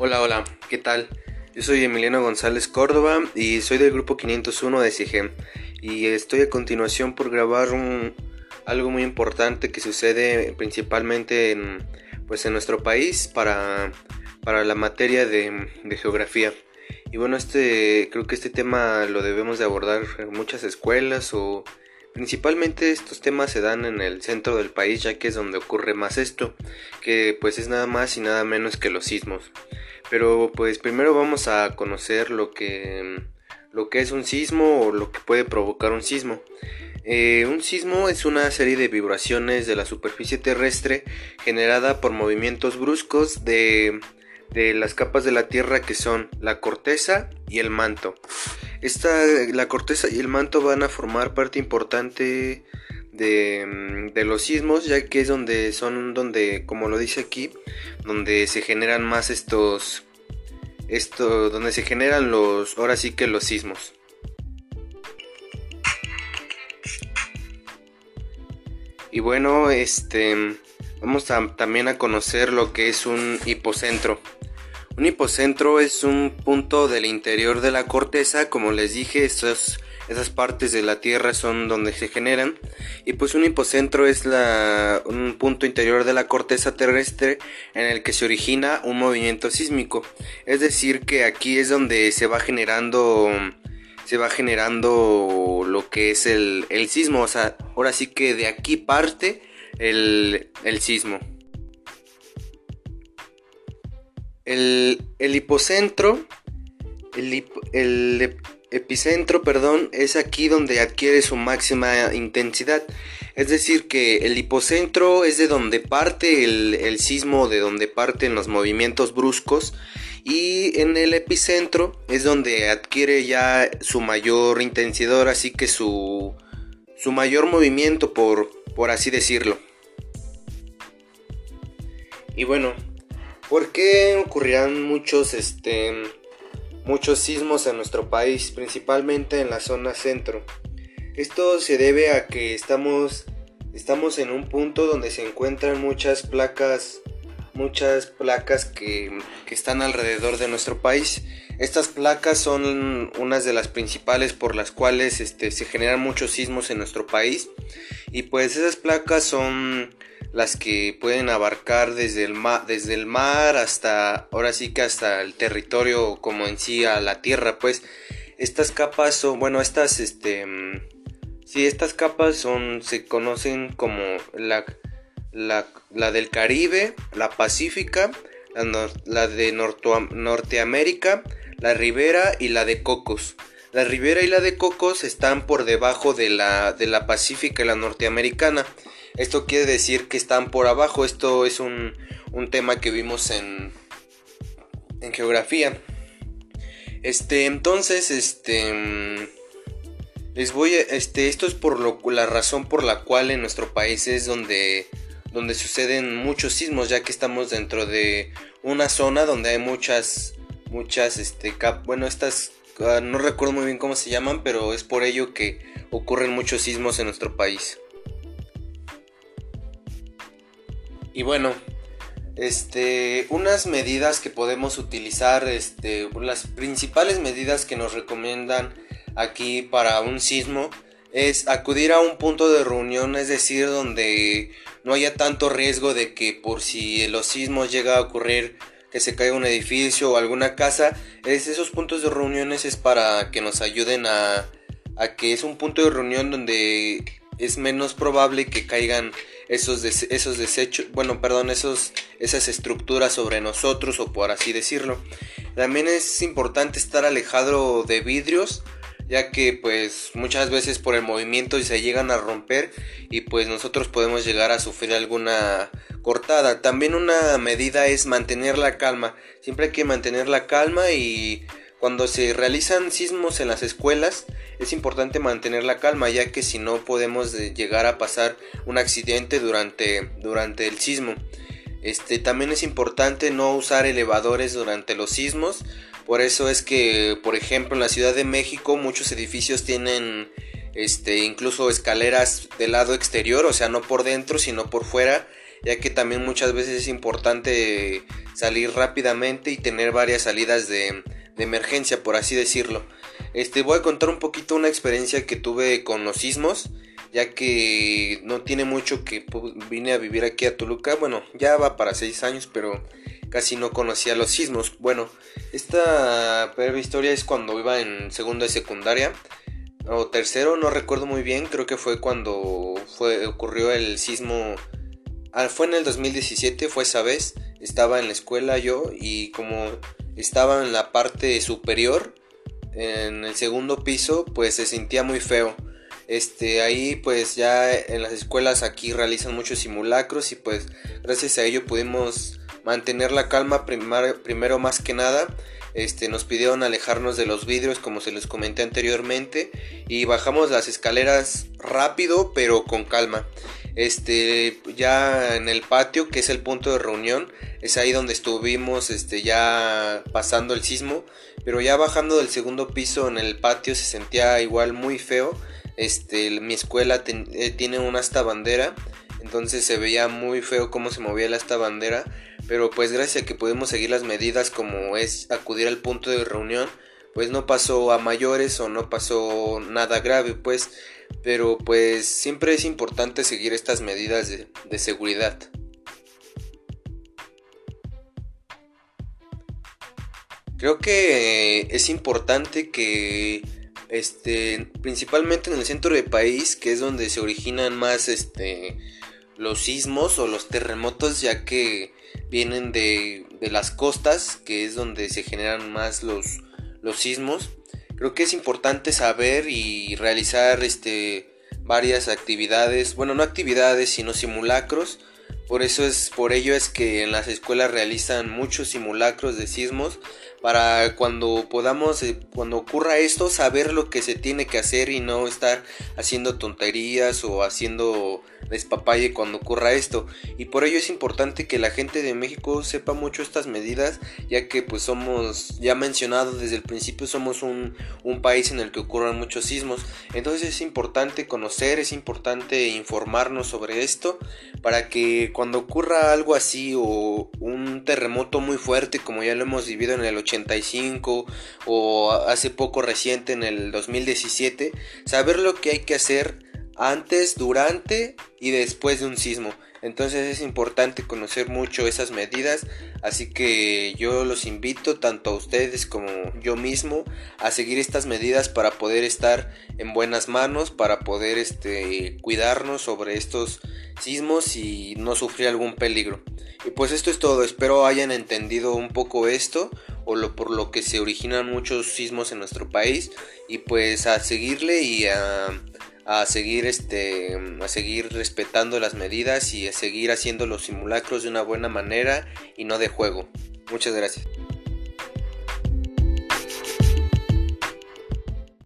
Hola, hola, ¿qué tal? Yo soy Emiliano González Córdoba y soy del grupo 501 de CIGEM y estoy a continuación por grabar algo muy importante que sucede principalmente en, pues en nuestro país para, para la materia de, de geografía. Y bueno, este, creo que este tema lo debemos de abordar en muchas escuelas o Principalmente estos temas se dan en el centro del país ya que es donde ocurre más esto, que pues es nada más y nada menos que los sismos. Pero pues primero vamos a conocer lo que, lo que es un sismo o lo que puede provocar un sismo. Eh, un sismo es una serie de vibraciones de la superficie terrestre generada por movimientos bruscos de, de las capas de la Tierra que son la corteza y el manto. Esta, la corteza y el manto van a formar parte importante de, mm, de, los sismos, ya que es donde son, donde, como lo dice aquí, donde se generan más estos, esto, donde se generan los, ahora sí que los sismos. Y bueno, este, vamos también a conocer lo que es un hipocentro. Un hipocentro es un punto del interior de la corteza, como les dije, esas, esas partes de la Tierra son donde se generan. Y pues un hipocentro es la, un punto interior de la corteza terrestre en el que se origina un movimiento sísmico. Es decir, que aquí es donde se va generando se va generando lo que es el, el sismo. O sea, ahora sí que de aquí parte el, el sismo. El, hipocentro, el, epicentro, perdón, es aquí donde adquiere su máxima intensidad. Es decir, que el hipocentro es de donde parte el, sismo, de donde parten los movimientos bruscos. Y en el epicentro es donde adquiere ya su mayor intensidad, así que su, su mayor movimiento, por, por así decirlo. Y bueno, ¿Por qué ocurrirán muchos, este, muchos sismos en nuestro país, principalmente en la zona centro? Esto se debe a que estamos, estamos en un punto donde se encuentran muchas placas, muchas placas que, que están alrededor de nuestro país. Estas placas son unas de las principales por las cuales este, se generan muchos sismos en nuestro país. Y pues esas placas son las que pueden abarcar desde el, mar, desde el mar hasta, ahora sí que hasta el territorio como en sí a la tierra, pues estas capas son, bueno, estas, este, mm, sí, estas capas son, se conocen como la, la, del Caribe, la Pacífica, la, de Norteamérica, la Ribera y la de Cocos. La Ribera y la de Cocos están por debajo de la, de la Pacífica y la Norteamericana. Esto quiere decir que están por abajo. Esto es un, tema que vimos en, en geografía. Este, entonces, este les voy a, este esto es por lo, la razón por la cual en nuestro país es donde donde suceden muchos sismos, ya que estamos dentro de una zona donde hay muchas muchas este bueno, estas ah, no recuerdo muy bien cómo se llaman, pero es por ello que ocurren muchos sismos en nuestro país. Y bueno, este, unas medidas que podemos utilizar, este, las principales medidas que nos recomiendan aquí para un sismo es acudir a un punto de reunión, es decir, donde no haya tanto riesgo de que por si los sismos llega a ocurrir que se caiga un edificio o alguna casa, es esos puntos de reuniones es para que nos ayuden a, a que es un punto de reunión donde es menos probable que caigan esos, esos desechos, bueno, perdón, esos, esas estructuras sobre nosotros o por así decirlo. También es importante estar alejado de vidrios, ya que pues muchas veces por el movimiento se llegan a romper y pues nosotros podemos llegar a sufrir alguna cortada. También una medida es mantener la calma. Siempre hay que mantener la calma y cuando se realizan sismos en las escuelas es importante mantener la calma ya que si no podemos llegar a pasar un accidente durante, durante el sismo. Este, también es importante no usar elevadores durante los sismos. Por eso es que, por ejemplo, en la Ciudad de México muchos edificios tienen este, incluso escaleras del lado exterior, o sea, no por dentro, sino por fuera. ya que también muchas veces es importante salir rápidamente y tener varias salidas de, emergencia, por así decirlo. Este, voy a contar un poquito una experiencia que tuve con los sismos, ya que no tiene mucho que vine a vivir aquí a Toluca. Bueno, ya va para seis años, pero casi no conocía los sismos. Bueno, esta breve historia es cuando iba en segundo de secundaria o tercero, no recuerdo muy bien. Creo que fue cuando fue, ocurrió el sismo. Ah, fue en el 2017, fue esa vez. Estaba en la escuela yo y como estaba en la parte superior, en el segundo piso, pues se sentía muy feo. Este, ahí pues ya en las escuelas aquí realizan muchos simulacros y pues gracias a ello pudimos mantener la calma primero más que nada. Este, nos pidieron alejarnos de los vidrios como se les comenté anteriormente y bajamos las escaleras rápido pero con calma. Este, ya en el patio que es el punto de reunión es ahí donde estuvimos este, ya pasando el sismo pero ya bajando del segundo piso en el patio se sentía igual muy feo. Este, mi escuela eh, tiene una asta bandera entonces se veía muy feo cómo se movía esta bandera pero pues gracias a que pudimos seguir las medidas como es acudir al punto de reunión, pues no pasó a mayores o no pasó nada grave, pues, pero pues siempre es importante seguir estas medidas de, seguridad. Creo que es importante que este principalmente en el centro del país, que es donde se originan más este los sismos o los terremotos, ya que vienen de, las costas, que es donde se generan más los, los sismos. Creo que es importante saber y realizar este, varias actividades, bueno, no actividades, sino simulacros. Por eso es, por ello es que en las escuelas realizan muchos simulacros de sismos para cuando podamos, eh, cuando ocurra esto, saber lo que se tiene que hacer y no estar haciendo tonterías o haciendo despapalle cuando ocurra esto. Y por ello es importante que la gente de México sepa mucho estas medidas, ya que pues somos, ya mencionado desde el principio, somos un, un país en el que ocurran muchos sismos. Entonces es importante conocer, es importante informarnos sobre esto, para que cuando ocurra algo así o un terremoto muy fuerte como ya lo hemos vivido en el 85 o hace poco reciente en el 2017, saber lo que hay que hacer antes, durante y después de un sismo. Entonces es importante conocer mucho esas medidas, así que yo los invito tanto a ustedes como yo mismo a seguir estas medidas para poder estar en buenas manos, para poder este, cuidarnos sobre estos sismos y no sufrir algún peligro. Y pues esto es todo, espero hayan entendido un poco esto o lo, por lo que se originan muchos sismos en nuestro país y pues a seguirle y a a seguir este a seguir respetando las medidas y a seguir haciendo los simulacros de una buena manera y no de juego. Muchas gracias.